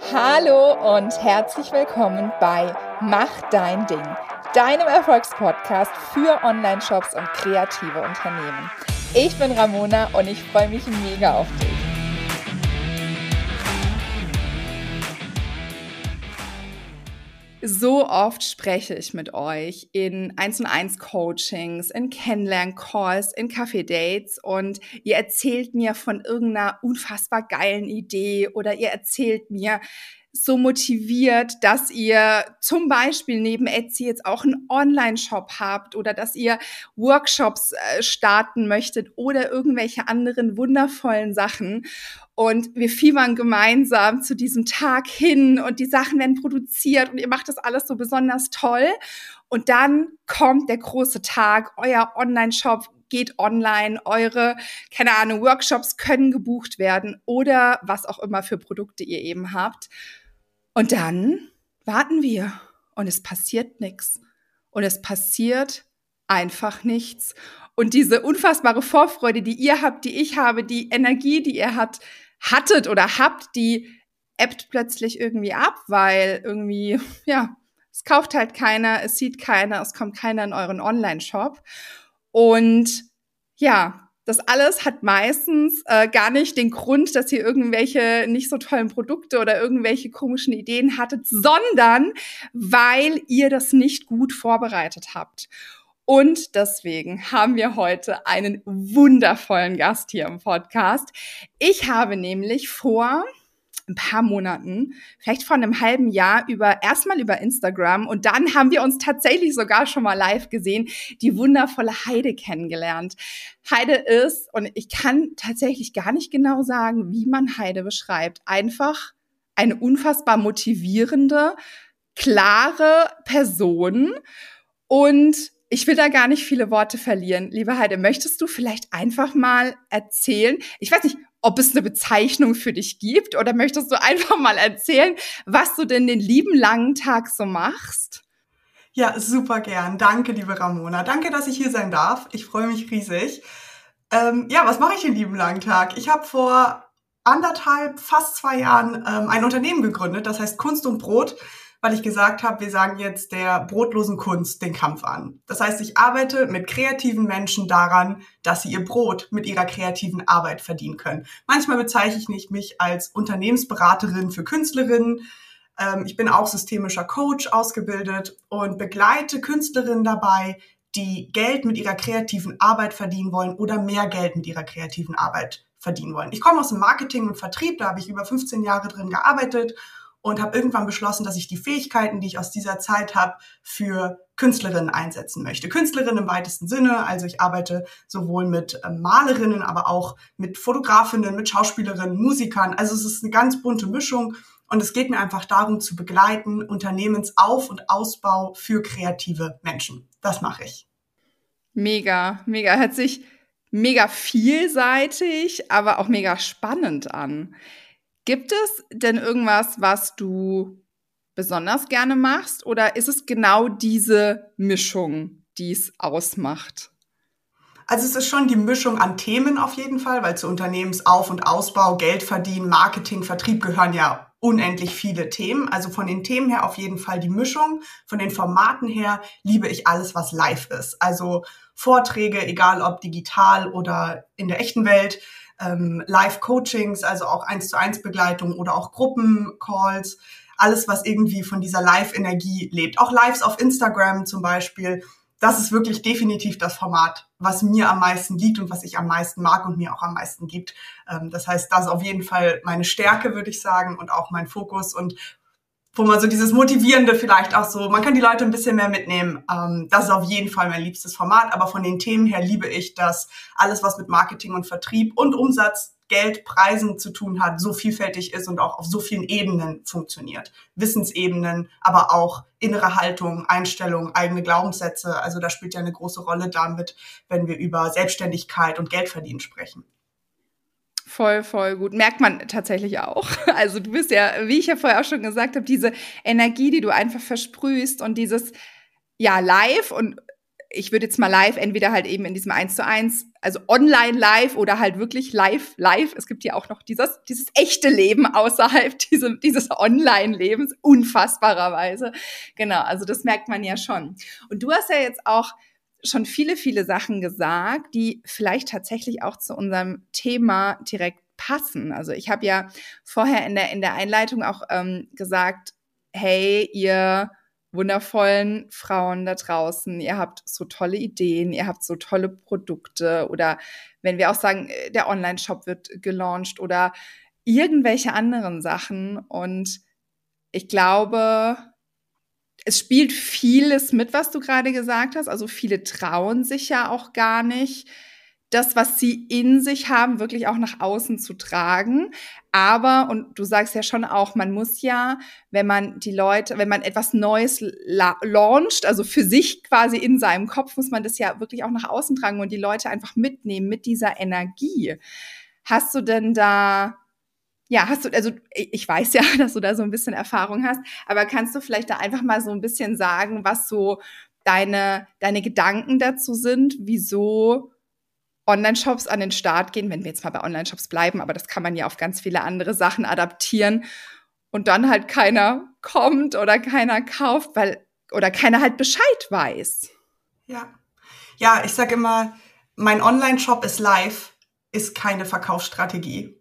Hallo und herzlich willkommen bei Mach dein Ding, deinem Erfolgspodcast für Online-Shops und kreative Unternehmen. Ich bin Ramona und ich freue mich mega auf dich. So oft spreche ich mit euch in 1 und 1 Coachings, in Kennenlern-Calls, in Kaffee-Dates und ihr erzählt mir von irgendeiner unfassbar geilen Idee oder ihr erzählt mir, so motiviert, dass ihr zum Beispiel neben Etsy jetzt auch einen Online-Shop habt oder dass ihr Workshops äh, starten möchtet oder irgendwelche anderen wundervollen Sachen. Und wir fiebern gemeinsam zu diesem Tag hin und die Sachen werden produziert und ihr macht das alles so besonders toll. Und dann kommt der große Tag, euer Online-Shop geht online, eure, keine Ahnung, Workshops können gebucht werden oder was auch immer für Produkte ihr eben habt. Und dann warten wir und es passiert nichts. Und es passiert einfach nichts. Und diese unfassbare Vorfreude, die ihr habt, die ich habe, die Energie, die ihr habt, hattet oder habt, die ebbt plötzlich irgendwie ab, weil irgendwie, ja, es kauft halt keiner, es sieht keiner, es kommt keiner in euren Online-Shop. Und ja, das alles hat meistens äh, gar nicht den Grund, dass ihr irgendwelche nicht so tollen Produkte oder irgendwelche komischen Ideen hattet, sondern weil ihr das nicht gut vorbereitet habt. Und deswegen haben wir heute einen wundervollen Gast hier im Podcast. Ich habe nämlich vor, ein paar Monaten, vielleicht vor einem halben Jahr über erstmal über Instagram und dann haben wir uns tatsächlich sogar schon mal live gesehen, die wundervolle Heide kennengelernt. Heide ist und ich kann tatsächlich gar nicht genau sagen, wie man Heide beschreibt. Einfach eine unfassbar motivierende, klare Person und ich will da gar nicht viele Worte verlieren. Liebe Heide, möchtest du vielleicht einfach mal erzählen? Ich weiß nicht, ob es eine Bezeichnung für dich gibt oder möchtest du einfach mal erzählen, was du denn den lieben langen Tag so machst? Ja, super gern. Danke, liebe Ramona. Danke, dass ich hier sein darf. Ich freue mich riesig. Ähm, ja, was mache ich den lieben langen Tag? Ich habe vor anderthalb, fast zwei Jahren ähm, ein Unternehmen gegründet, das heißt Kunst und Brot weil ich gesagt habe, wir sagen jetzt der brotlosen Kunst den Kampf an. Das heißt, ich arbeite mit kreativen Menschen daran, dass sie ihr Brot mit ihrer kreativen Arbeit verdienen können. Manchmal bezeichne ich mich als Unternehmensberaterin für Künstlerinnen. Ähm, ich bin auch systemischer Coach ausgebildet und begleite Künstlerinnen dabei, die Geld mit ihrer kreativen Arbeit verdienen wollen oder mehr Geld mit ihrer kreativen Arbeit verdienen wollen. Ich komme aus dem Marketing und Vertrieb, da habe ich über 15 Jahre drin gearbeitet und habe irgendwann beschlossen, dass ich die Fähigkeiten, die ich aus dieser Zeit habe, für Künstlerinnen einsetzen möchte. Künstlerinnen im weitesten Sinne, also ich arbeite sowohl mit äh, Malerinnen, aber auch mit Fotografinnen, mit Schauspielerinnen, Musikern. Also es ist eine ganz bunte Mischung und es geht mir einfach darum zu begleiten Unternehmensauf- und Ausbau für kreative Menschen. Das mache ich. Mega, mega. Hört sich mega vielseitig, aber auch mega spannend an. Gibt es denn irgendwas, was du besonders gerne machst? Oder ist es genau diese Mischung, die es ausmacht? Also es ist schon die Mischung an Themen auf jeden Fall, weil zu Unternehmensauf- und Ausbau, Geld verdienen, Marketing, Vertrieb gehören ja unendlich viele Themen. Also von den Themen her auf jeden Fall die Mischung. Von den Formaten her liebe ich alles, was live ist. Also Vorträge, egal ob digital oder in der echten Welt ähm, Live-Coachings, also auch eins zu eins Begleitung oder auch Gruppencalls, alles, was irgendwie von dieser Live-Energie lebt. Auch Lives auf Instagram zum Beispiel. Das ist wirklich definitiv das Format, was mir am meisten liegt und was ich am meisten mag und mir auch am meisten gibt. Ähm, das heißt, das ist auf jeden Fall meine Stärke, würde ich sagen, und auch mein Fokus und wo man so dieses Motivierende vielleicht auch so, man kann die Leute ein bisschen mehr mitnehmen. Ähm, das ist auf jeden Fall mein liebstes Format, aber von den Themen her liebe ich, dass alles, was mit Marketing und Vertrieb und Umsatz, Geld, Preisen zu tun hat, so vielfältig ist und auch auf so vielen Ebenen funktioniert. Wissensebenen, aber auch innere Haltung, Einstellung, eigene Glaubenssätze. Also da spielt ja eine große Rolle damit, wenn wir über Selbstständigkeit und Geldverdienen sprechen. Voll, voll gut. Merkt man tatsächlich auch. Also du bist ja, wie ich ja vorher auch schon gesagt habe, diese Energie, die du einfach versprühst und dieses, ja, live und ich würde jetzt mal live entweder halt eben in diesem 1 zu 1 also online live oder halt wirklich live live. Es gibt ja auch noch dieses, dieses echte Leben außerhalb diese, dieses Online-Lebens, unfassbarerweise. Genau, also das merkt man ja schon. Und du hast ja jetzt auch schon viele, viele Sachen gesagt, die vielleicht tatsächlich auch zu unserem Thema direkt passen. Also ich habe ja vorher in der, in der Einleitung auch ähm, gesagt, hey, ihr wundervollen Frauen da draußen, ihr habt so tolle Ideen, ihr habt so tolle Produkte oder wenn wir auch sagen, äh, der Online-Shop wird gelauncht oder irgendwelche anderen Sachen. Und ich glaube, es spielt vieles mit, was du gerade gesagt hast. Also viele trauen sich ja auch gar nicht, das, was sie in sich haben, wirklich auch nach außen zu tragen. Aber, und du sagst ja schon auch, man muss ja, wenn man die Leute, wenn man etwas Neues launcht, also für sich quasi in seinem Kopf, muss man das ja wirklich auch nach außen tragen und die Leute einfach mitnehmen mit dieser Energie. Hast du denn da, ja, hast du, also ich weiß ja, dass du da so ein bisschen Erfahrung hast, aber kannst du vielleicht da einfach mal so ein bisschen sagen, was so deine, deine Gedanken dazu sind, wieso Online-Shops an den Start gehen, wenn wir jetzt mal bei Online-Shops bleiben, aber das kann man ja auf ganz viele andere Sachen adaptieren und dann halt keiner kommt oder keiner kauft, weil oder keiner halt Bescheid weiß. Ja. Ja, ich sage immer, mein Online-Shop ist live, ist keine Verkaufsstrategie.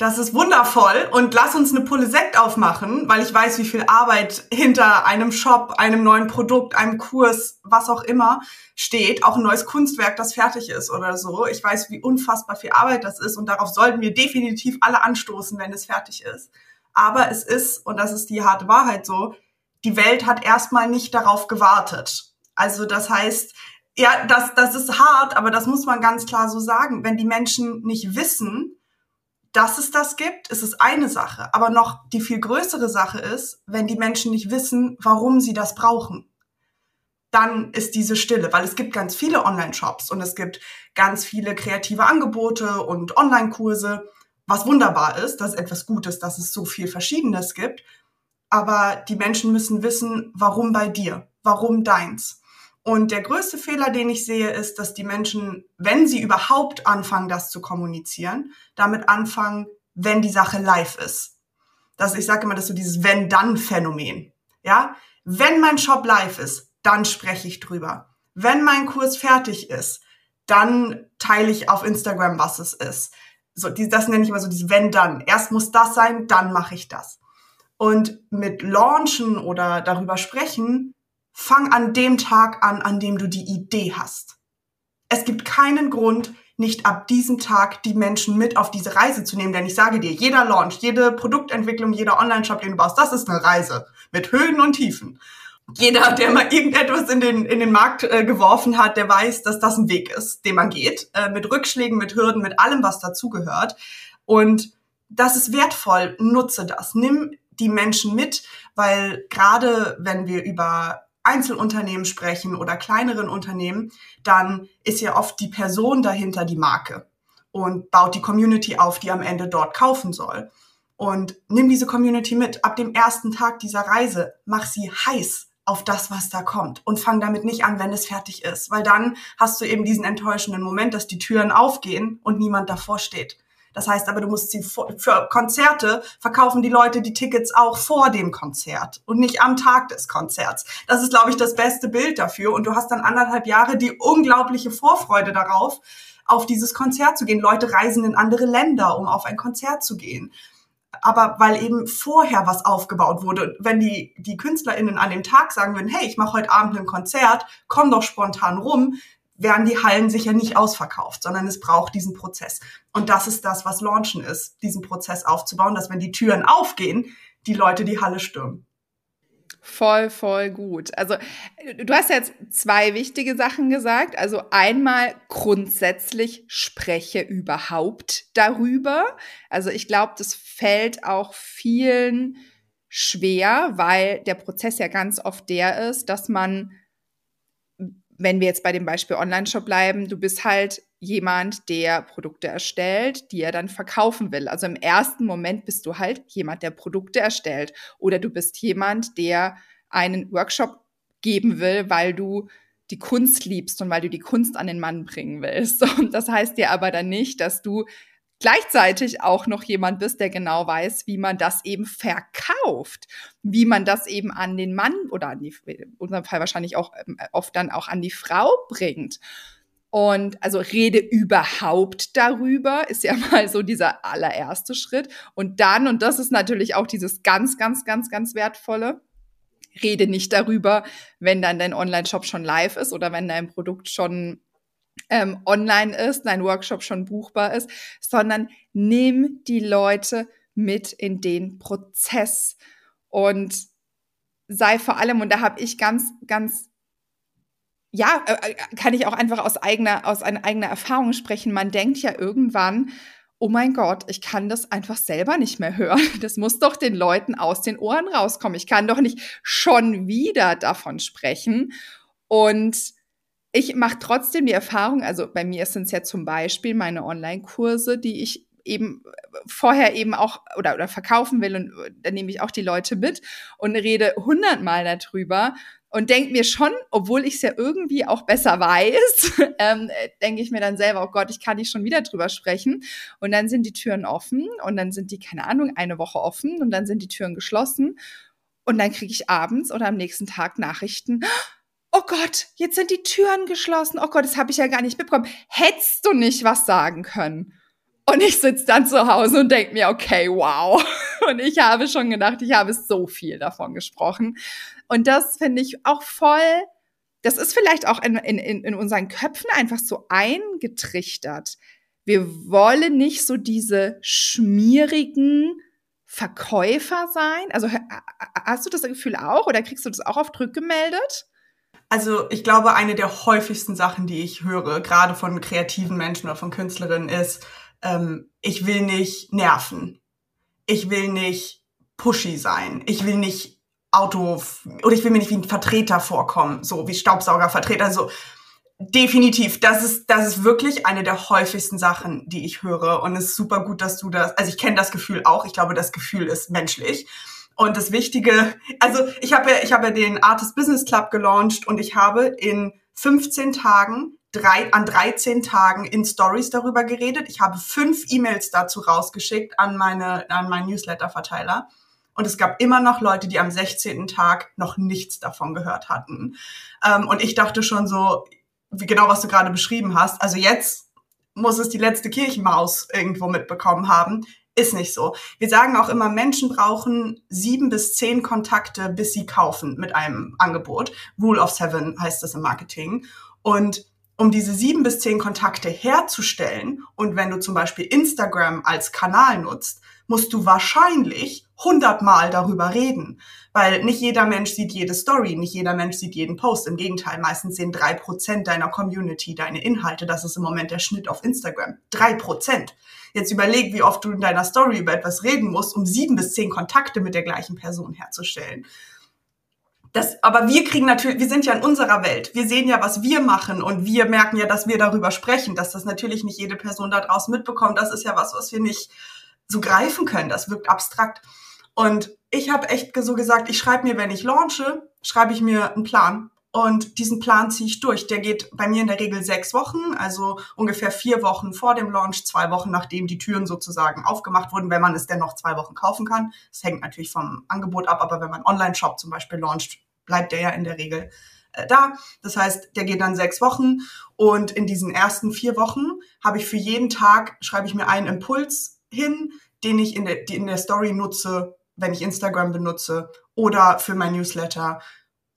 Das ist wundervoll und lass uns eine Pulle Sekt aufmachen, weil ich weiß, wie viel Arbeit hinter einem Shop, einem neuen Produkt, einem Kurs, was auch immer steht. Auch ein neues Kunstwerk, das fertig ist oder so. Ich weiß, wie unfassbar viel Arbeit das ist und darauf sollten wir definitiv alle anstoßen, wenn es fertig ist. Aber es ist, und das ist die harte Wahrheit so, die Welt hat erstmal nicht darauf gewartet. Also das heißt, ja, das, das ist hart, aber das muss man ganz klar so sagen. Wenn die Menschen nicht wissen, dass es das gibt, ist es eine Sache. Aber noch die viel größere Sache ist, wenn die Menschen nicht wissen, warum sie das brauchen. Dann ist diese Stille, weil es gibt ganz viele Online-Shops und es gibt ganz viele kreative Angebote und Online-Kurse, was wunderbar ist, das ist etwas Gutes, dass es so viel Verschiedenes gibt. Aber die Menschen müssen wissen, warum bei dir, warum deins. Und der größte Fehler, den ich sehe, ist, dass die Menschen, wenn sie überhaupt anfangen, das zu kommunizieren, damit anfangen, wenn die Sache live ist. Das, ich sage immer, das ist so dieses Wenn-Dann-Phänomen. Ja, wenn mein Shop live ist, dann spreche ich drüber. Wenn mein Kurs fertig ist, dann teile ich auf Instagram, was es ist. So, das nenne ich immer so dieses Wenn-Dann. Erst muss das sein, dann mache ich das. Und mit Launchen oder darüber sprechen fang an dem Tag an, an dem du die Idee hast. Es gibt keinen Grund, nicht ab diesem Tag die Menschen mit auf diese Reise zu nehmen. Denn ich sage dir, jeder Launch, jede Produktentwicklung, jeder Online-Shop, den du baust, das ist eine Reise mit Höhen und Tiefen. Jeder, der mal irgendetwas in den, in den Markt äh, geworfen hat, der weiß, dass das ein Weg ist, den man geht. Äh, mit Rückschlägen, mit Hürden, mit allem, was dazugehört. Und das ist wertvoll. Nutze das. Nimm die Menschen mit, weil gerade wenn wir über Einzelunternehmen sprechen oder kleineren Unternehmen, dann ist ja oft die Person dahinter die Marke und baut die Community auf, die am Ende dort kaufen soll. Und nimm diese Community mit. Ab dem ersten Tag dieser Reise, mach sie heiß auf das, was da kommt und fang damit nicht an, wenn es fertig ist, weil dann hast du eben diesen enttäuschenden Moment, dass die Türen aufgehen und niemand davor steht. Das heißt aber, du musst sie vor, für Konzerte verkaufen die Leute die Tickets auch vor dem Konzert und nicht am Tag des Konzerts. Das ist, glaube ich, das beste Bild dafür. Und du hast dann anderthalb Jahre die unglaubliche Vorfreude darauf, auf dieses Konzert zu gehen. Leute reisen in andere Länder, um auf ein Konzert zu gehen. Aber weil eben vorher was aufgebaut wurde, wenn die, die KünstlerInnen an dem Tag sagen würden, hey, ich mache heute Abend ein Konzert, komm doch spontan rum, werden die Hallen sicher nicht ausverkauft, sondern es braucht diesen Prozess. Und das ist das, was Launchen ist, diesen Prozess aufzubauen, dass wenn die Türen aufgehen, die Leute die Halle stürmen. Voll, voll gut. Also du hast jetzt zwei wichtige Sachen gesagt. Also einmal grundsätzlich spreche überhaupt darüber. Also ich glaube, das fällt auch vielen schwer, weil der Prozess ja ganz oft der ist, dass man wenn wir jetzt bei dem Beispiel Online-Shop bleiben, du bist halt jemand, der Produkte erstellt, die er dann verkaufen will. Also im ersten Moment bist du halt jemand, der Produkte erstellt. Oder du bist jemand, der einen Workshop geben will, weil du die Kunst liebst und weil du die Kunst an den Mann bringen willst. Und das heißt dir aber dann nicht, dass du gleichzeitig auch noch jemand bist, der genau weiß, wie man das eben verkauft, wie man das eben an den Mann oder an die, in unserem Fall wahrscheinlich auch ähm, oft dann auch an die Frau bringt. Und also rede überhaupt darüber, ist ja mal so dieser allererste Schritt. Und dann, und das ist natürlich auch dieses ganz, ganz, ganz, ganz wertvolle, rede nicht darüber, wenn dann dein Online-Shop schon live ist oder wenn dein Produkt schon ähm, online ist, dein Workshop schon buchbar ist, sondern nimm die Leute mit in den Prozess und sei vor allem, und da habe ich ganz, ganz ja, äh, äh, kann ich auch einfach aus eigener, aus einer eigener Erfahrung sprechen. Man denkt ja irgendwann, oh mein Gott, ich kann das einfach selber nicht mehr hören. Das muss doch den Leuten aus den Ohren rauskommen. Ich kann doch nicht schon wieder davon sprechen. Und ich mache trotzdem die Erfahrung, also bei mir sind es ja zum Beispiel meine Online-Kurse, die ich eben vorher eben auch oder, oder verkaufen will und da nehme ich auch die Leute mit und rede hundertmal darüber und denke mir schon, obwohl ich es ja irgendwie auch besser weiß, ähm, denke ich mir dann selber, oh Gott, ich kann nicht schon wieder drüber sprechen. Und dann sind die Türen offen und dann sind die, keine Ahnung, eine Woche offen und dann sind die Türen geschlossen. Und dann kriege ich abends oder am nächsten Tag Nachrichten. Oh Gott, jetzt sind die Türen geschlossen. Oh Gott, das habe ich ja gar nicht mitbekommen. Hättest du nicht was sagen können? Und ich sitze dann zu Hause und denke mir, okay, wow. Und ich habe schon gedacht, ich habe so viel davon gesprochen. Und das finde ich auch voll, das ist vielleicht auch in, in, in unseren Köpfen einfach so eingetrichtert. Wir wollen nicht so diese schmierigen Verkäufer sein. Also hast du das Gefühl auch oder kriegst du das auch oft rückgemeldet? Also ich glaube, eine der häufigsten Sachen, die ich höre, gerade von kreativen Menschen oder von Künstlerinnen, ist, ähm, ich will nicht nerven. Ich will nicht pushy sein. Ich will nicht Auto oder ich will mir nicht wie ein Vertreter vorkommen, so wie Staubsaugervertreter. Also definitiv, das ist das ist wirklich eine der häufigsten Sachen, die ich höre und es ist super gut, dass du das. Also ich kenne das Gefühl auch. Ich glaube, das Gefühl ist menschlich. Und das Wichtige, also ich habe ja, ich habe ja den Artist Business Club gelauncht und ich habe in 15 Tagen drei, an 13 Tagen in Stories darüber geredet. Ich habe fünf E-Mails dazu rausgeschickt an meine, an meinen Newsletter-Verteiler. Und es gab immer noch Leute, die am 16. Tag noch nichts davon gehört hatten. Ähm, und ich dachte schon so, wie genau was du gerade beschrieben hast. Also jetzt muss es die letzte Kirchenmaus irgendwo mitbekommen haben. Ist nicht so. Wir sagen auch immer, Menschen brauchen sieben bis zehn Kontakte, bis sie kaufen mit einem Angebot. Rule of Seven heißt das im Marketing. Und um diese sieben bis zehn Kontakte herzustellen und wenn du zum Beispiel Instagram als Kanal nutzt, musst du wahrscheinlich hundertmal darüber reden. Weil nicht jeder Mensch sieht jede Story, nicht jeder Mensch sieht jeden Post. Im Gegenteil, meistens sehen drei Prozent deiner Community deine Inhalte. Das ist im Moment der Schnitt auf Instagram. Drei Prozent. Jetzt überleg, wie oft du in deiner Story über etwas reden musst, um sieben bis zehn Kontakte mit der gleichen Person herzustellen. Das, aber wir kriegen natürlich, wir sind ja in unserer Welt. Wir sehen ja, was wir machen und wir merken ja, dass wir darüber sprechen, dass das natürlich nicht jede Person da draußen mitbekommt. Das ist ja was, was wir nicht so greifen können. Das wirkt abstrakt. Und ich habe echt so gesagt, ich schreibe mir, wenn ich launche, schreibe ich mir einen Plan. Und diesen Plan ziehe ich durch. Der geht bei mir in der Regel sechs Wochen, also ungefähr vier Wochen vor dem Launch, zwei Wochen nachdem die Türen sozusagen aufgemacht wurden, wenn man es denn noch zwei Wochen kaufen kann. Das hängt natürlich vom Angebot ab, aber wenn man Online-Shop zum Beispiel launcht, bleibt der ja in der Regel äh, da. Das heißt, der geht dann sechs Wochen und in diesen ersten vier Wochen habe ich für jeden Tag, schreibe ich mir einen Impuls hin, den ich in der, in der Story nutze, wenn ich Instagram benutze oder für mein Newsletter.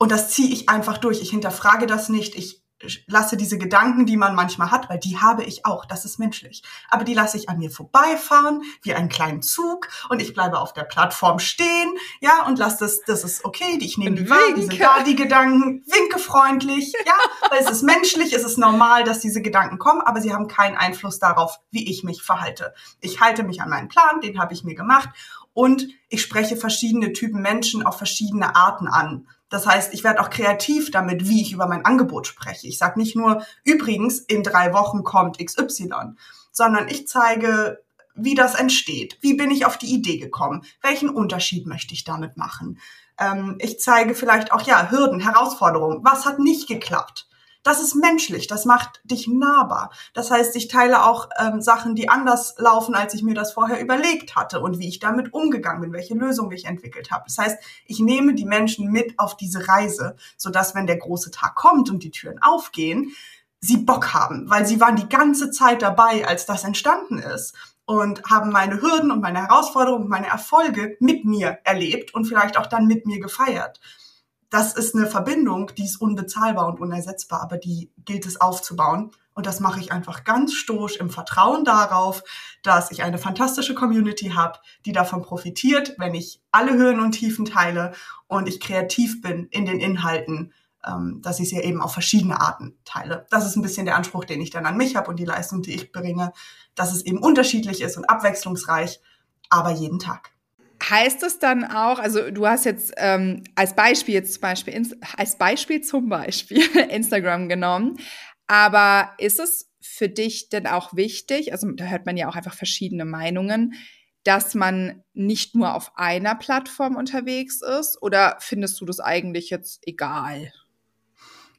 Und das ziehe ich einfach durch. Ich hinterfrage das nicht. Ich lasse diese Gedanken, die man manchmal hat, weil die habe ich auch, das ist menschlich. Aber die lasse ich an mir vorbeifahren, wie einen kleinen Zug, und ich bleibe auf der Plattform stehen, ja, und lasse das, das ist okay, ich nehme die wahr, die sind da, die Gedanken, winke freundlich, ja, weil es ist menschlich, es ist normal, dass diese Gedanken kommen, aber sie haben keinen Einfluss darauf, wie ich mich verhalte. Ich halte mich an meinen Plan, den habe ich mir gemacht, und ich spreche verschiedene Typen Menschen auf verschiedene Arten an. Das heißt, ich werde auch kreativ damit, wie ich über mein Angebot spreche. Ich sage nicht nur, übrigens, in drei Wochen kommt XY, sondern ich zeige, wie das entsteht. Wie bin ich auf die Idee gekommen? Welchen Unterschied möchte ich damit machen? Ähm, ich zeige vielleicht auch, ja, Hürden, Herausforderungen. Was hat nicht geklappt? Das ist menschlich, das macht dich nahbar. Das heißt, ich teile auch ähm, Sachen, die anders laufen, als ich mir das vorher überlegt hatte und wie ich damit umgegangen bin, welche Lösung ich entwickelt habe. Das heißt, ich nehme die Menschen mit auf diese Reise, sodass, wenn der große Tag kommt und die Türen aufgehen, sie Bock haben, weil sie waren die ganze Zeit dabei, als das entstanden ist und haben meine Hürden und meine Herausforderungen, meine Erfolge mit mir erlebt und vielleicht auch dann mit mir gefeiert. Das ist eine Verbindung, die ist unbezahlbar und unersetzbar, aber die gilt es aufzubauen. Und das mache ich einfach ganz stoisch im Vertrauen darauf, dass ich eine fantastische Community habe, die davon profitiert, wenn ich alle Höhen und Tiefen teile und ich kreativ bin in den Inhalten, ähm, dass ich sie eben auf verschiedene Arten teile. Das ist ein bisschen der Anspruch, den ich dann an mich habe und die Leistung, die ich bringe, dass es eben unterschiedlich ist und abwechslungsreich, aber jeden Tag. Heißt es dann auch, also du hast jetzt ähm, als Beispiel jetzt zum Beispiel als Beispiel zum Beispiel Instagram genommen, aber ist es für dich denn auch wichtig, also da hört man ja auch einfach verschiedene Meinungen, dass man nicht nur auf einer Plattform unterwegs ist oder findest du das eigentlich jetzt egal?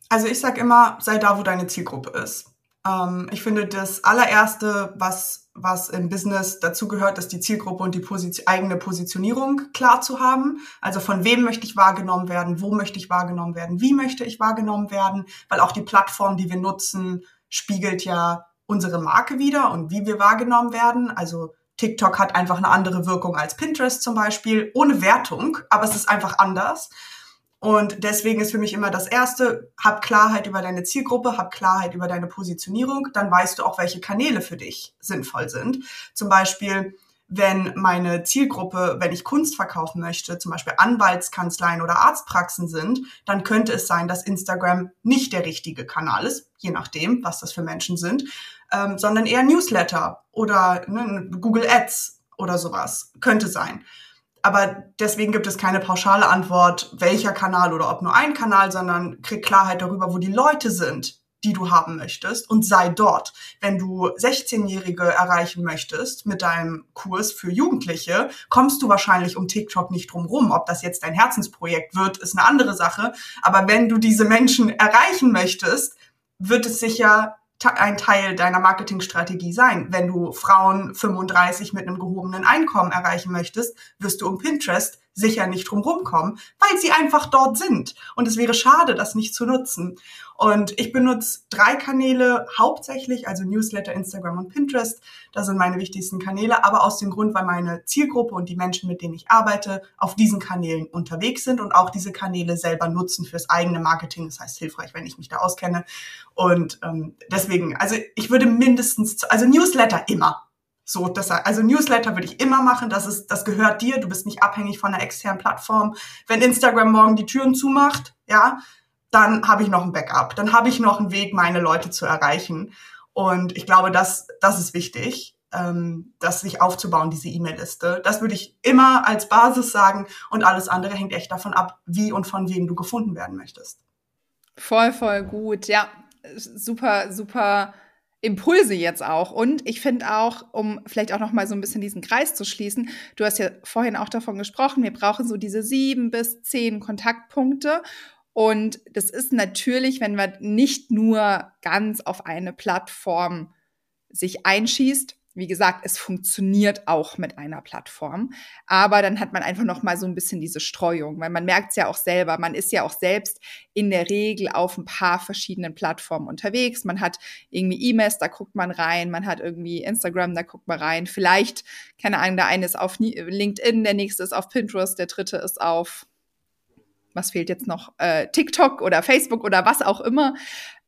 Also ich sage immer, sei da, wo deine Zielgruppe ist. Ähm, ich finde, das allererste, was, was im Business dazugehört, ist die Zielgruppe und die Position, eigene Positionierung klar zu haben. Also von wem möchte ich wahrgenommen werden, wo möchte ich wahrgenommen werden, wie möchte ich wahrgenommen werden, weil auch die Plattform, die wir nutzen, spiegelt ja unsere Marke wieder und wie wir wahrgenommen werden. Also TikTok hat einfach eine andere Wirkung als Pinterest zum Beispiel, ohne Wertung, aber es ist einfach anders. Und deswegen ist für mich immer das Erste, hab Klarheit über deine Zielgruppe, hab Klarheit über deine Positionierung, dann weißt du auch, welche Kanäle für dich sinnvoll sind. Zum Beispiel, wenn meine Zielgruppe, wenn ich Kunst verkaufen möchte, zum Beispiel Anwaltskanzleien oder Arztpraxen sind, dann könnte es sein, dass Instagram nicht der richtige Kanal ist, je nachdem, was das für Menschen sind, ähm, sondern eher Newsletter oder ne, Google Ads oder sowas könnte sein. Aber deswegen gibt es keine pauschale Antwort, welcher Kanal oder ob nur ein Kanal, sondern krieg Klarheit darüber, wo die Leute sind, die du haben möchtest und sei dort. Wenn du 16-Jährige erreichen möchtest mit deinem Kurs für Jugendliche, kommst du wahrscheinlich um TikTok nicht drum rum. Ob das jetzt dein Herzensprojekt wird, ist eine andere Sache. Aber wenn du diese Menschen erreichen möchtest, wird es sicher ein Teil deiner Marketingstrategie sein. Wenn du Frauen 35 mit einem gehobenen Einkommen erreichen möchtest, wirst du um Pinterest sicher nicht drumherum kommen, weil sie einfach dort sind. Und es wäre schade, das nicht zu nutzen. Und ich benutze drei Kanäle hauptsächlich, also Newsletter, Instagram und Pinterest. Das sind meine wichtigsten Kanäle, aber aus dem Grund, weil meine Zielgruppe und die Menschen, mit denen ich arbeite, auf diesen Kanälen unterwegs sind und auch diese Kanäle selber nutzen fürs eigene Marketing. Das heißt, hilfreich, wenn ich mich da auskenne. Und ähm, deswegen, also ich würde mindestens, also Newsletter immer. So, das, also Newsletter würde ich immer machen. Das ist, das gehört dir. Du bist nicht abhängig von einer externen Plattform. Wenn Instagram morgen die Türen zumacht, ja, dann habe ich noch ein Backup. Dann habe ich noch einen Weg, meine Leute zu erreichen. Und ich glaube, das, das ist wichtig, ähm, das sich aufzubauen, diese E-Mail-Liste. Das würde ich immer als Basis sagen. Und alles andere hängt echt davon ab, wie und von wem du gefunden werden möchtest. Voll, voll gut. Ja, super, super Impulse jetzt auch. Und ich finde auch, um vielleicht auch noch mal so ein bisschen diesen Kreis zu schließen, du hast ja vorhin auch davon gesprochen, wir brauchen so diese sieben bis zehn Kontaktpunkte. Und das ist natürlich, wenn man nicht nur ganz auf eine Plattform sich einschießt, wie gesagt, es funktioniert auch mit einer Plattform, aber dann hat man einfach noch mal so ein bisschen diese Streuung, weil man merkt es ja auch selber, man ist ja auch selbst in der Regel auf ein paar verschiedenen Plattformen unterwegs. Man hat irgendwie E-Mails, da guckt man rein, man hat irgendwie Instagram, da guckt man rein. Vielleicht, keine Ahnung, der eine ist auf LinkedIn, der nächste ist auf Pinterest, der dritte ist auf was fehlt jetzt noch? Äh, TikTok oder Facebook oder was auch immer.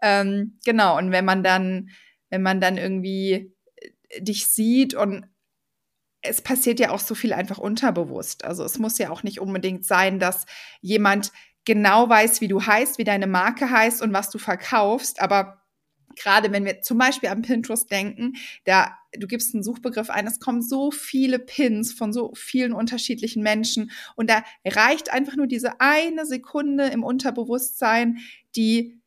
Ähm, genau, und wenn man dann, wenn man dann irgendwie dich sieht und es passiert ja auch so viel einfach unterbewusst. Also es muss ja auch nicht unbedingt sein, dass jemand genau weiß, wie du heißt, wie deine Marke heißt und was du verkaufst, aber gerade wenn wir zum Beispiel an Pinterest denken, da du gibst einen Suchbegriff ein, es kommen so viele Pins von so vielen unterschiedlichen Menschen und da reicht einfach nur diese eine Sekunde im Unterbewusstsein, die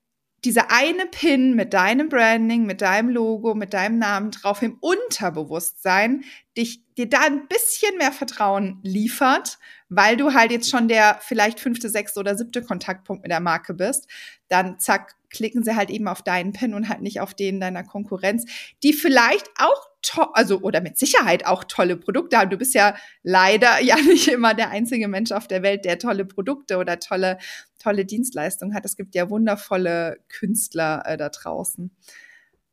dieser eine Pin mit deinem Branding, mit deinem Logo, mit deinem Namen drauf im Unterbewusstsein dich, dir da ein bisschen mehr Vertrauen liefert, weil du halt jetzt schon der vielleicht fünfte, sechste oder siebte Kontaktpunkt mit der Marke bist, dann zack, klicken sie halt eben auf deinen Pin und halt nicht auf den deiner Konkurrenz, die vielleicht auch also oder mit Sicherheit auch tolle Produkte haben. Du bist ja leider ja nicht immer der einzige Mensch auf der Welt, der tolle Produkte oder tolle tolle Dienstleistungen hat. Es gibt ja wundervolle Künstler äh, da draußen.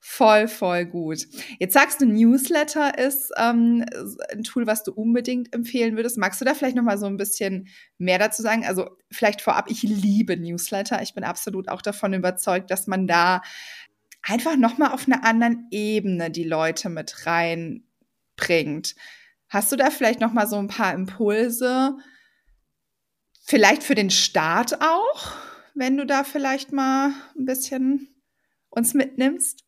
Voll, voll gut. Jetzt sagst du, Newsletter ist ähm, ein Tool, was du unbedingt empfehlen würdest. Magst du da vielleicht noch mal so ein bisschen mehr dazu sagen? Also vielleicht vorab, ich liebe Newsletter. Ich bin absolut auch davon überzeugt, dass man da einfach noch mal auf einer anderen Ebene die Leute mit reinbringt. Hast du da vielleicht noch mal so ein paar Impulse? Vielleicht für den Start auch, wenn du da vielleicht mal ein bisschen uns mitnimmst?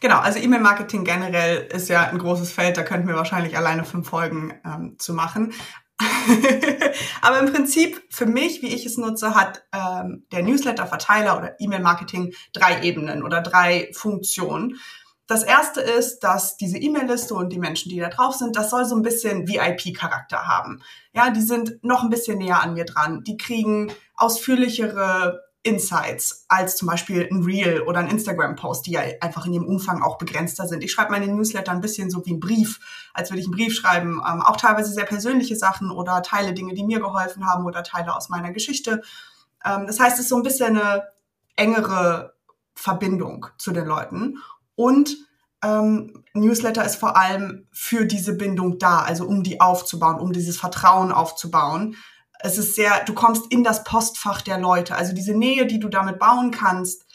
Genau, also E-Mail-Marketing generell ist ja ein großes Feld, da könnten wir wahrscheinlich alleine fünf Folgen ähm, zu machen. Aber im Prinzip für mich, wie ich es nutze, hat ähm, der Newsletter-Verteiler oder E-Mail-Marketing drei Ebenen oder drei Funktionen. Das erste ist, dass diese E-Mail-Liste und die Menschen, die da drauf sind, das soll so ein bisschen VIP-Charakter haben. Ja, die sind noch ein bisschen näher an mir dran. Die kriegen ausführlichere Insights als zum Beispiel ein Reel oder ein Instagram-Post, die ja einfach in ihrem Umfang auch begrenzter sind. Ich schreibe meine Newsletter ein bisschen so wie ein Brief, als würde ich einen Brief schreiben. Ähm, auch teilweise sehr persönliche Sachen oder Teile Dinge, die mir geholfen haben oder Teile aus meiner Geschichte. Ähm, das heißt, es ist so ein bisschen eine engere Verbindung zu den Leuten. Und ähm, Newsletter ist vor allem für diese Bindung da, also um die aufzubauen, um dieses Vertrauen aufzubauen es ist sehr, du kommst in das Postfach der Leute. Also diese Nähe, die du damit bauen kannst,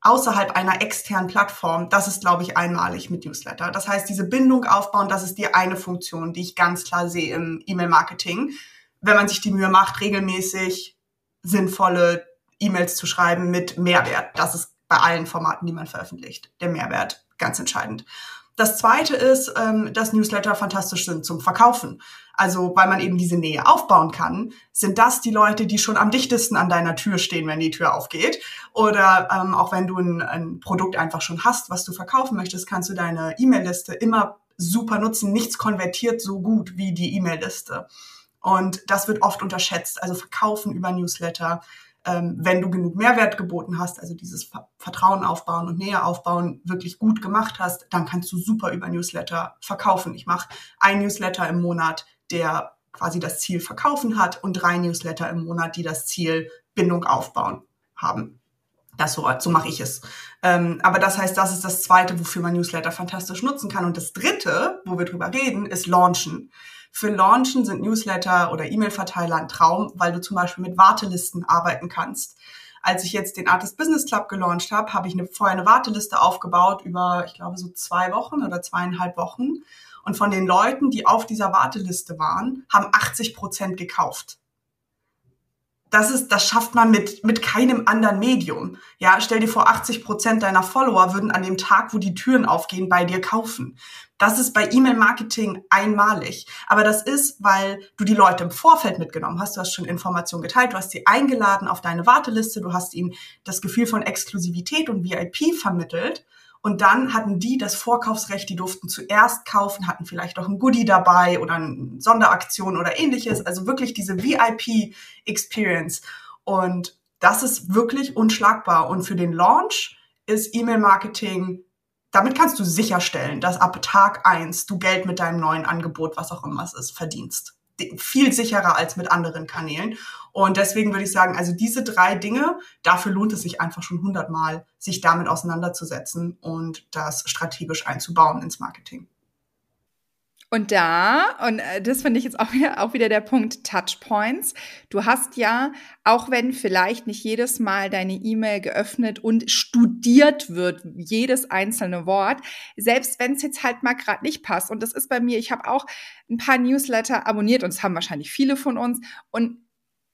außerhalb einer externen Plattform, das ist, glaube ich, einmalig mit Newsletter. Das heißt, diese Bindung aufbauen, das ist die eine Funktion, die ich ganz klar sehe im E-Mail-Marketing. Wenn man sich die Mühe macht, regelmäßig sinnvolle E-Mails zu schreiben mit Mehrwert. Das ist bei allen Formaten, die man veröffentlicht, der Mehrwert ganz entscheidend. Das zweite ist, ähm, dass Newsletter fantastisch sind zum Verkaufen. Also, weil man eben diese Nähe aufbauen kann, sind das die Leute, die schon am dichtesten an deiner Tür stehen, wenn die Tür aufgeht. Oder ähm, auch wenn du ein, ein Produkt einfach schon hast, was du verkaufen möchtest, kannst du deine E-Mail-Liste immer super nutzen. Nichts konvertiert so gut wie die E-Mail-Liste. Und das wird oft unterschätzt. Also Verkaufen über Newsletter ähm, wenn du genug Mehrwert geboten hast, also dieses Vertrauen aufbauen und Nähe aufbauen, wirklich gut gemacht hast, dann kannst du super über Newsletter verkaufen. Ich mache ein Newsletter im Monat, der quasi das Ziel verkaufen hat und drei Newsletter im Monat, die das Ziel Bindung aufbauen haben. Das so, so mache ich es. Ähm, aber das heißt, das ist das Zweite, wofür man Newsletter fantastisch nutzen kann. Und das Dritte, wo wir drüber reden, ist Launchen. Für Launchen sind Newsletter oder E-Mail-Verteiler ein Traum, weil du zum Beispiel mit Wartelisten arbeiten kannst. Als ich jetzt den Artist Business Club gelauncht habe, habe ich eine, vorher eine Warteliste aufgebaut über, ich glaube, so zwei Wochen oder zweieinhalb Wochen. Und von den Leuten, die auf dieser Warteliste waren, haben 80 Prozent gekauft das ist, das schafft man mit, mit keinem anderen Medium. Ja, stell dir vor, 80 Prozent deiner Follower würden an dem Tag, wo die Türen aufgehen, bei dir kaufen. Das ist bei E-Mail-Marketing einmalig. Aber das ist, weil du die Leute im Vorfeld mitgenommen hast. Du hast schon Informationen geteilt. Du hast sie eingeladen auf deine Warteliste. Du hast ihnen das Gefühl von Exklusivität und VIP vermittelt. Und dann hatten die das Vorkaufsrecht, die durften zuerst kaufen, hatten vielleicht auch ein Goodie dabei oder eine Sonderaktion oder ähnliches. Also wirklich diese VIP-Experience. Und das ist wirklich unschlagbar. Und für den Launch ist E-Mail-Marketing, damit kannst du sicherstellen, dass ab Tag eins du Geld mit deinem neuen Angebot, was auch immer es ist, verdienst viel sicherer als mit anderen Kanälen. Und deswegen würde ich sagen, also diese drei Dinge, dafür lohnt es sich einfach schon hundertmal, sich damit auseinanderzusetzen und das strategisch einzubauen ins Marketing. Und da, und äh, das finde ich jetzt auch wieder, auch wieder der Punkt Touchpoints. Du hast ja, auch wenn vielleicht nicht jedes Mal deine E-Mail geöffnet und studiert wird, jedes einzelne Wort, selbst wenn es jetzt halt mal gerade nicht passt. Und das ist bei mir, ich habe auch ein paar Newsletter abonniert und es haben wahrscheinlich viele von uns. Und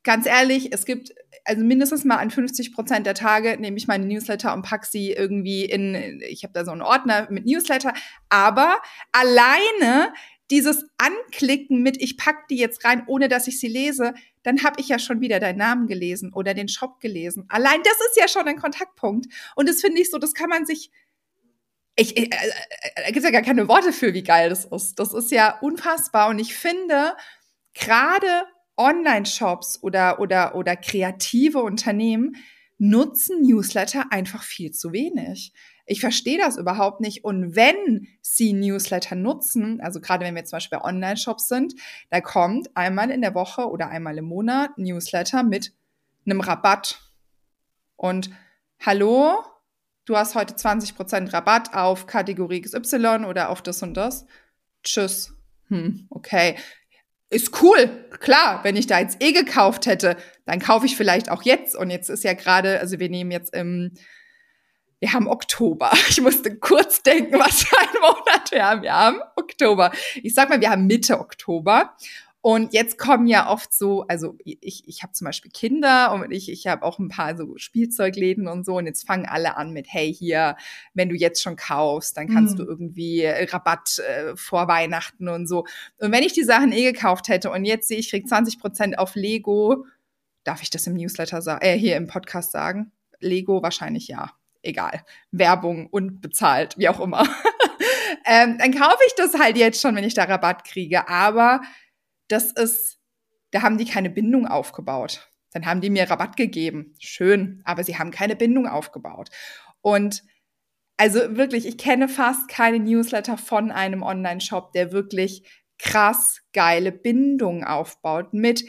ganz ehrlich, es gibt also mindestens mal an 50 Prozent der Tage nehme ich meine Newsletter und packe sie irgendwie in, ich habe da so einen Ordner mit Newsletter, aber alleine dieses Anklicken mit, ich pack die jetzt rein, ohne dass ich sie lese, dann habe ich ja schon wieder deinen Namen gelesen oder den Shop gelesen. Allein das ist ja schon ein Kontaktpunkt. Und das finde ich so, das kann man sich ich, ich, äh, äh, da gibt's ja gar keine Worte für, wie geil das ist. Das ist ja unfassbar. Und ich finde, gerade Online-Shops oder, oder, oder kreative Unternehmen nutzen Newsletter einfach viel zu wenig. Ich verstehe das überhaupt nicht. Und wenn sie Newsletter nutzen, also gerade wenn wir zum Beispiel bei Online-Shops sind, da kommt einmal in der Woche oder einmal im Monat Newsletter mit einem Rabatt. Und hallo, du hast heute 20% Rabatt auf Kategorie XY oder auf das und das. Tschüss. Hm, okay. Ist cool, klar, wenn ich da jetzt eh gekauft hätte, dann kaufe ich vielleicht auch jetzt. Und jetzt ist ja gerade, also wir nehmen jetzt im wir haben Oktober. Ich musste kurz denken, was für ein Monat wir haben. Wir haben Oktober. Ich sag mal, wir haben Mitte Oktober. Und jetzt kommen ja oft so, also ich, ich habe zum Beispiel Kinder und ich, ich habe auch ein paar so Spielzeugläden und so. Und jetzt fangen alle an mit, hey, hier, wenn du jetzt schon kaufst, dann kannst mhm. du irgendwie Rabatt äh, vor Weihnachten und so. Und wenn ich die Sachen eh gekauft hätte und jetzt sehe ich, krieg 20 Prozent auf Lego, darf ich das im Newsletter sagen, äh, hier im Podcast sagen? Lego wahrscheinlich ja egal, Werbung und bezahlt, wie auch immer. ähm, dann kaufe ich das halt jetzt schon, wenn ich da Rabatt kriege. Aber das ist, da haben die keine Bindung aufgebaut. Dann haben die mir Rabatt gegeben. Schön, aber sie haben keine Bindung aufgebaut. Und also wirklich, ich kenne fast keine Newsletter von einem Online-Shop, der wirklich krass geile Bindung aufbaut mit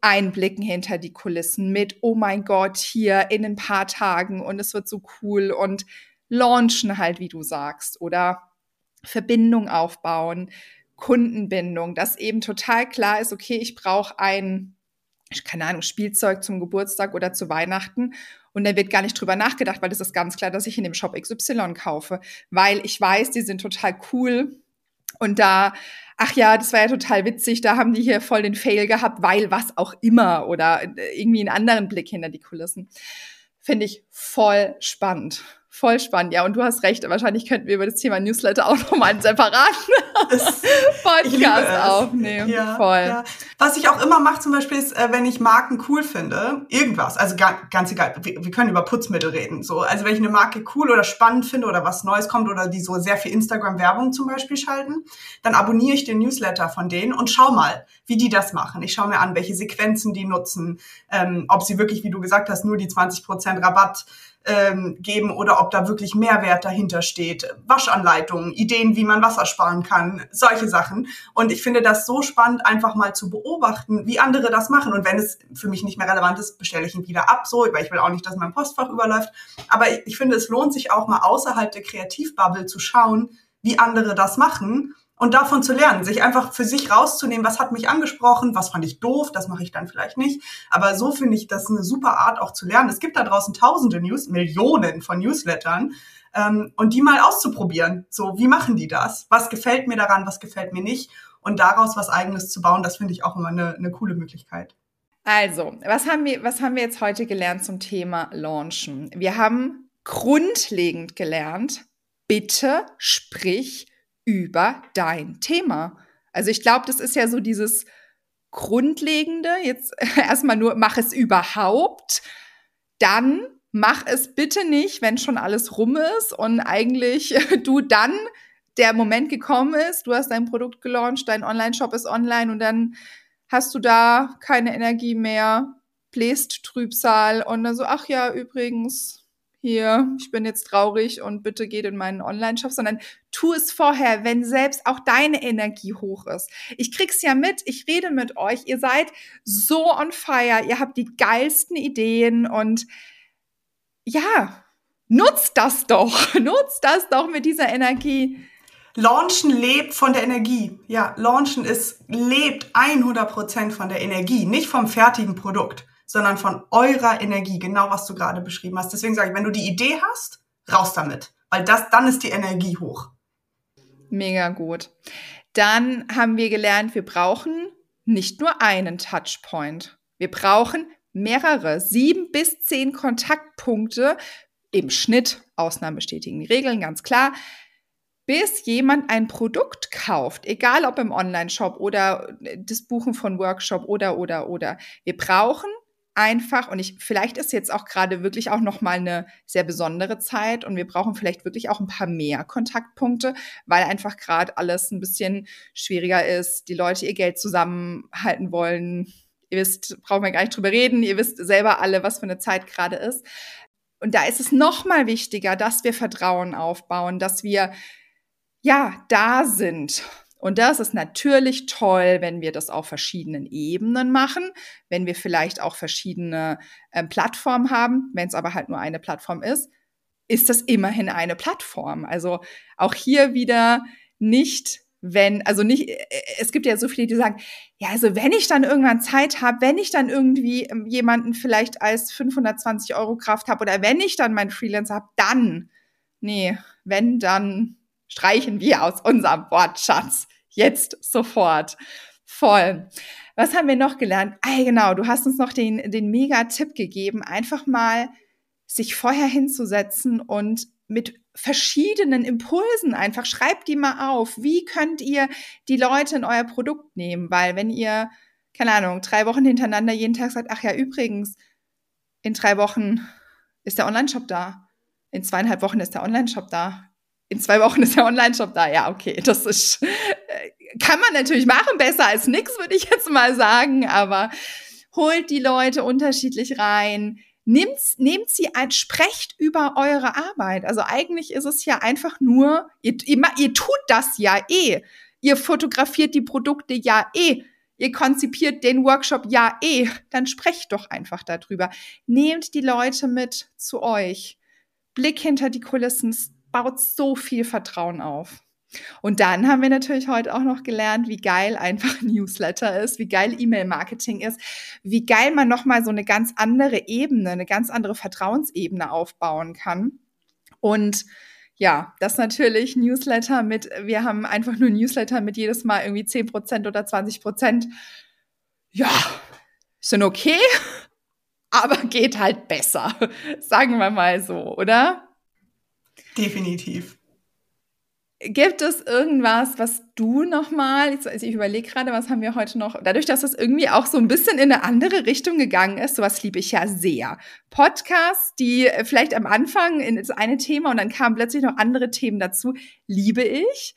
Einblicken hinter die Kulissen mit, oh mein Gott, hier in ein paar Tagen und es wird so cool und launchen halt, wie du sagst, oder Verbindung aufbauen, Kundenbindung, dass eben total klar ist, okay, ich brauche ein, keine Ahnung, Spielzeug zum Geburtstag oder zu Weihnachten und dann wird gar nicht drüber nachgedacht, weil es ist ganz klar, dass ich in dem Shop XY kaufe, weil ich weiß, die sind total cool und da ach ja, das war ja total witzig, da haben die hier voll den Fail gehabt, weil was auch immer oder äh, irgendwie einen anderen Blick hinter die Kulissen. Finde ich voll spannend. Voll spannend, ja. Und du hast recht, wahrscheinlich könnten wir über das Thema Newsletter auch nochmal einen separaten Podcast aufnehmen. Ja, Voll. Ja. Was ich auch immer mache zum Beispiel ist, äh, wenn ich Marken cool finde, irgendwas, also ganz egal, wir, wir, können über Putzmittel reden. So. Also wenn ich eine Marke cool oder spannend finde oder was Neues kommt oder die so sehr viel Instagram-Werbung zum Beispiel schalten, dann abonniere ich den Newsletter von denen und schau mal, wie die das machen. Ich schaue mir an, welche Sequenzen die nutzen, ähm, ob sie wirklich, wie du gesagt hast, nur die 20% Rabatt ähm, geben oder ob da wirklich Mehrwert dahinter steht. Waschanleitungen, Ideen, wie man Wasser sparen kann, solche Sachen. Und ich finde das so spannend, einfach mal zu beobachten, wie andere das machen. Und wenn es für mich nicht mehr relevant ist, bestelle ich ihn wieder ab, so, weil ich will auch nicht, dass mein Postfach überläuft. Aber ich, ich finde, es lohnt sich auch mal außerhalb der Kreativbubble zu schauen, wie andere das machen und davon zu lernen, sich einfach für sich rauszunehmen, was hat mich angesprochen, was fand ich doof, das mache ich dann vielleicht nicht. Aber so finde ich das eine super Art auch zu lernen. Es gibt da draußen tausende News, Millionen von Newslettern ähm, und die mal auszuprobieren. So, wie machen die das? Was gefällt mir daran, was gefällt mir nicht? Und daraus was Eigenes zu bauen, das finde ich auch immer eine, eine coole Möglichkeit. Also, was haben, wir, was haben wir jetzt heute gelernt zum Thema Launchen? Wir haben grundlegend gelernt, bitte sprich über dein Thema. Also ich glaube, das ist ja so dieses Grundlegende. Jetzt erstmal nur, mach es überhaupt. Dann mach es bitte nicht, wenn schon alles rum ist und eigentlich du dann der Moment gekommen ist, du hast dein Produkt gelauncht, dein Online-Shop ist online und dann hast du da keine Energie mehr, bläst Trübsal und dann so, ach ja, übrigens, hier, ich bin jetzt traurig und bitte geht in meinen Online-Shop, sondern tu es vorher, wenn selbst auch deine Energie hoch ist. Ich krieg's ja mit, ich rede mit euch, ihr seid so on fire, ihr habt die geilsten Ideen und ja, nutzt das doch, nutzt das doch mit dieser Energie. Launchen lebt von der Energie. Ja, Launchen ist, lebt 100% von der Energie, nicht vom fertigen Produkt sondern von eurer Energie, genau was du gerade beschrieben hast. Deswegen sage ich, wenn du die Idee hast, raus damit, weil das, dann ist die Energie hoch. Mega gut. Dann haben wir gelernt, wir brauchen nicht nur einen Touchpoint. Wir brauchen mehrere, sieben bis zehn Kontaktpunkte im Schnitt. Ausnahmen bestätigen die Regeln, ganz klar. Bis jemand ein Produkt kauft, egal ob im Online-Shop oder das Buchen von Workshop oder, oder, oder. Wir brauchen einfach und ich vielleicht ist jetzt auch gerade wirklich auch noch mal eine sehr besondere Zeit und wir brauchen vielleicht wirklich auch ein paar mehr Kontaktpunkte, weil einfach gerade alles ein bisschen schwieriger ist, die Leute ihr Geld zusammenhalten wollen. Ihr wisst, brauchen wir gar nicht drüber reden, ihr wisst selber alle, was für eine Zeit gerade ist. Und da ist es noch mal wichtiger, dass wir Vertrauen aufbauen, dass wir ja da sind und das ist natürlich toll, wenn wir das auf verschiedenen Ebenen machen, wenn wir vielleicht auch verschiedene äh, Plattformen haben. Wenn es aber halt nur eine Plattform ist, ist das immerhin eine Plattform. Also auch hier wieder nicht wenn, also nicht, äh, es gibt ja so viele, die sagen, ja, also wenn ich dann irgendwann Zeit habe, wenn ich dann irgendwie ähm, jemanden vielleicht als 520 Euro Kraft habe oder wenn ich dann meinen Freelancer habe, dann, nee, wenn, dann streichen wir aus unserem Wortschatz. Jetzt sofort. Voll. Was haben wir noch gelernt? Ah, genau, du hast uns noch den, den Mega-Tipp gegeben, einfach mal sich vorher hinzusetzen und mit verschiedenen Impulsen einfach, schreibt die mal auf. Wie könnt ihr die Leute in euer Produkt nehmen? Weil wenn ihr, keine Ahnung, drei Wochen hintereinander jeden Tag sagt, ach ja, übrigens, in drei Wochen ist der Online-Shop da. In zweieinhalb Wochen ist der Online-Shop da in zwei Wochen ist der Online-Shop da. Ja, okay, das ist, äh, kann man natürlich machen, besser als nix, würde ich jetzt mal sagen, aber holt die Leute unterschiedlich rein. Nehmt, nehmt sie ein, sprecht über eure Arbeit. Also eigentlich ist es ja einfach nur, ihr, ihr, ihr tut das ja eh. Ihr fotografiert die Produkte ja eh. Ihr konzipiert den Workshop ja eh. Dann sprecht doch einfach darüber. Nehmt die Leute mit zu euch. Blick hinter die Kulissen, baut so viel Vertrauen auf. Und dann haben wir natürlich heute auch noch gelernt, wie geil einfach Newsletter ist, wie geil E-Mail-Marketing ist, wie geil man nochmal so eine ganz andere Ebene, eine ganz andere Vertrauensebene aufbauen kann. Und ja, das natürlich Newsletter mit, wir haben einfach nur Newsletter mit jedes Mal irgendwie 10% oder 20%. Ja, sind okay, aber geht halt besser. Sagen wir mal so, oder? Definitiv. Gibt es irgendwas, was du nochmal, also ich überlege gerade, was haben wir heute noch, dadurch, dass es irgendwie auch so ein bisschen in eine andere Richtung gegangen ist, sowas liebe ich ja sehr. Podcasts, die vielleicht am Anfang in das eine Thema und dann kamen plötzlich noch andere Themen dazu, liebe ich.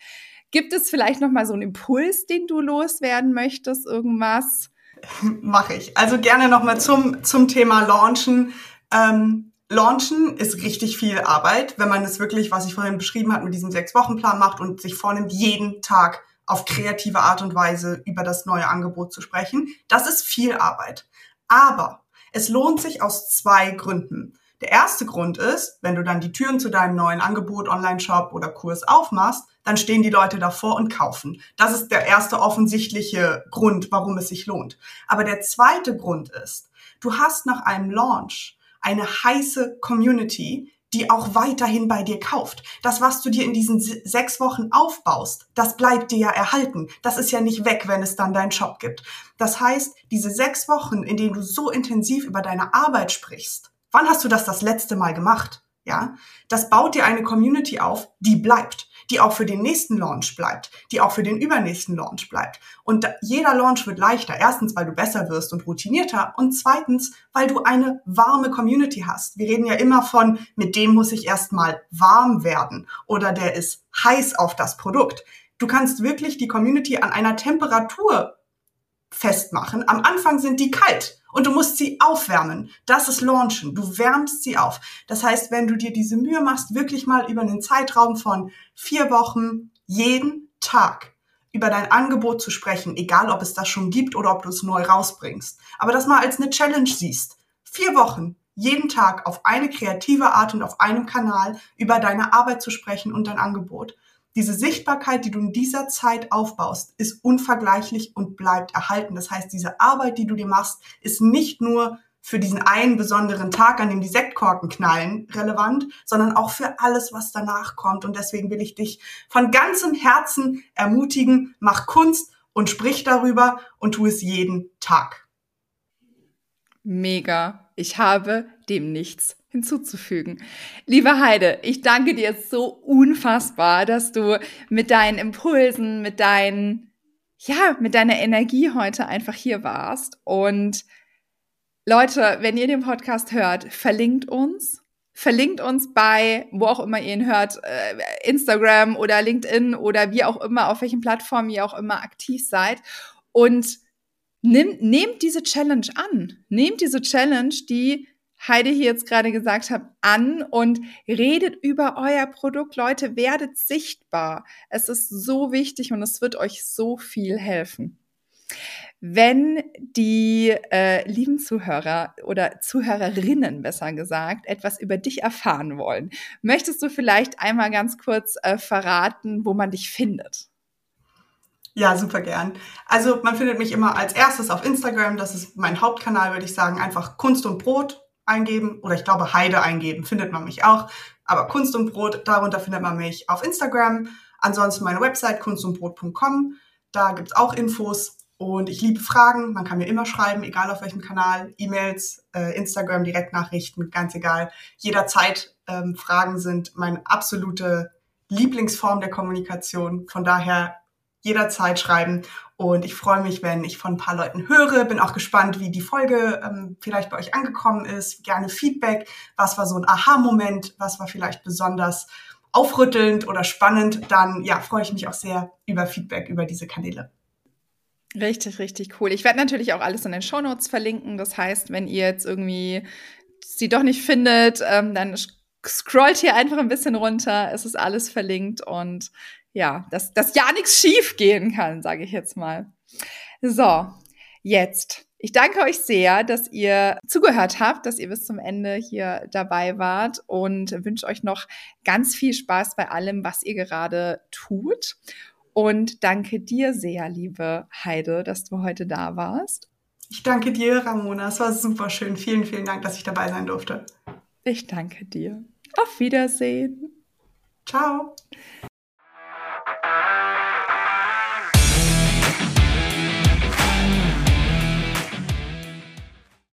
Gibt es vielleicht nochmal so einen Impuls, den du loswerden möchtest, irgendwas? Mache ich. Also gerne nochmal zum, zum Thema Launchen. Ähm Launchen ist richtig viel Arbeit, wenn man es wirklich, was ich vorhin beschrieben habe, mit diesem Sechs-Wochen-Plan macht und sich vornimmt, jeden Tag auf kreative Art und Weise über das neue Angebot zu sprechen. Das ist viel Arbeit. Aber es lohnt sich aus zwei Gründen. Der erste Grund ist, wenn du dann die Türen zu deinem neuen Angebot, Online-Shop oder Kurs aufmachst, dann stehen die Leute davor und kaufen. Das ist der erste offensichtliche Grund, warum es sich lohnt. Aber der zweite Grund ist, du hast nach einem Launch eine heiße Community, die auch weiterhin bei dir kauft. Das, was du dir in diesen sechs Wochen aufbaust, das bleibt dir ja erhalten. Das ist ja nicht weg, wenn es dann deinen Shop gibt. Das heißt, diese sechs Wochen, in denen du so intensiv über deine Arbeit sprichst, wann hast du das das letzte Mal gemacht? Ja, das baut dir eine Community auf, die bleibt die auch für den nächsten Launch bleibt, die auch für den übernächsten Launch bleibt. Und jeder Launch wird leichter. Erstens, weil du besser wirst und routinierter und zweitens, weil du eine warme Community hast. Wir reden ja immer von, mit dem muss ich erstmal warm werden oder der ist heiß auf das Produkt. Du kannst wirklich die Community an einer Temperatur festmachen. Am Anfang sind die kalt und du musst sie aufwärmen. Das ist Launchen. Du wärmst sie auf. Das heißt, wenn du dir diese Mühe machst, wirklich mal über einen Zeitraum von vier Wochen jeden Tag über dein Angebot zu sprechen, egal ob es das schon gibt oder ob du es neu rausbringst, aber das mal als eine Challenge siehst. Vier Wochen, jeden Tag auf eine kreative Art und auf einem Kanal über deine Arbeit zu sprechen und dein Angebot. Diese Sichtbarkeit, die du in dieser Zeit aufbaust, ist unvergleichlich und bleibt erhalten. Das heißt, diese Arbeit, die du dir machst, ist nicht nur für diesen einen besonderen Tag, an dem die Sektkorken knallen, relevant, sondern auch für alles, was danach kommt. Und deswegen will ich dich von ganzem Herzen ermutigen, mach Kunst und sprich darüber und tu es jeden Tag. Mega. Ich habe dem nichts hinzuzufügen. Liebe Heide, ich danke dir so unfassbar, dass du mit deinen Impulsen, mit deinen, ja, mit deiner Energie heute einfach hier warst und Leute, wenn ihr den Podcast hört, verlinkt uns. Verlinkt uns bei, wo auch immer ihr ihn hört, äh, Instagram oder LinkedIn oder wie auch immer, auf welchen Plattformen ihr auch immer aktiv seid. Und nehmt, nehmt diese Challenge an. Nehmt diese Challenge, die Heide hier jetzt gerade gesagt hat, an und redet über euer Produkt. Leute, werdet sichtbar. Es ist so wichtig und es wird euch so viel helfen. Wenn die äh, lieben Zuhörer oder Zuhörerinnen besser gesagt etwas über dich erfahren wollen, möchtest du vielleicht einmal ganz kurz äh, verraten, wo man dich findet? Ja, super gern. Also man findet mich immer als erstes auf Instagram. Das ist mein Hauptkanal, würde ich sagen. Einfach Kunst und Brot eingeben oder ich glaube Heide eingeben, findet man mich auch. Aber Kunst und Brot, darunter findet man mich auf Instagram. Ansonsten meine Website kunstundbrot.com. Da gibt's auch Infos und ich liebe Fragen. Man kann mir immer schreiben, egal auf welchem Kanal. E-Mails, äh, Instagram, Direktnachrichten, ganz egal. Jederzeit ähm, Fragen sind meine absolute Lieblingsform der Kommunikation. Von daher jederzeit schreiben. Und ich freue mich, wenn ich von ein paar Leuten höre. Bin auch gespannt, wie die Folge ähm, vielleicht bei euch angekommen ist. Gerne Feedback. Was war so ein Aha-Moment? Was war vielleicht besonders aufrüttelnd oder spannend? Dann ja, freue ich mich auch sehr über Feedback über diese Kanäle. Richtig, richtig cool. Ich werde natürlich auch alles in den Shownotes verlinken. Das heißt, wenn ihr jetzt irgendwie sie doch nicht findet, ähm, dann scrollt hier einfach ein bisschen runter. Es ist alles verlinkt und ja, dass, dass ja nichts schief gehen kann, sage ich jetzt mal. So, jetzt. Ich danke euch sehr, dass ihr zugehört habt, dass ihr bis zum Ende hier dabei wart und wünsche euch noch ganz viel Spaß bei allem, was ihr gerade tut. Und danke dir sehr, liebe Heide, dass du heute da warst. Ich danke dir, Ramona. Es war super schön. Vielen, vielen Dank, dass ich dabei sein durfte. Ich danke dir. Auf Wiedersehen. Ciao.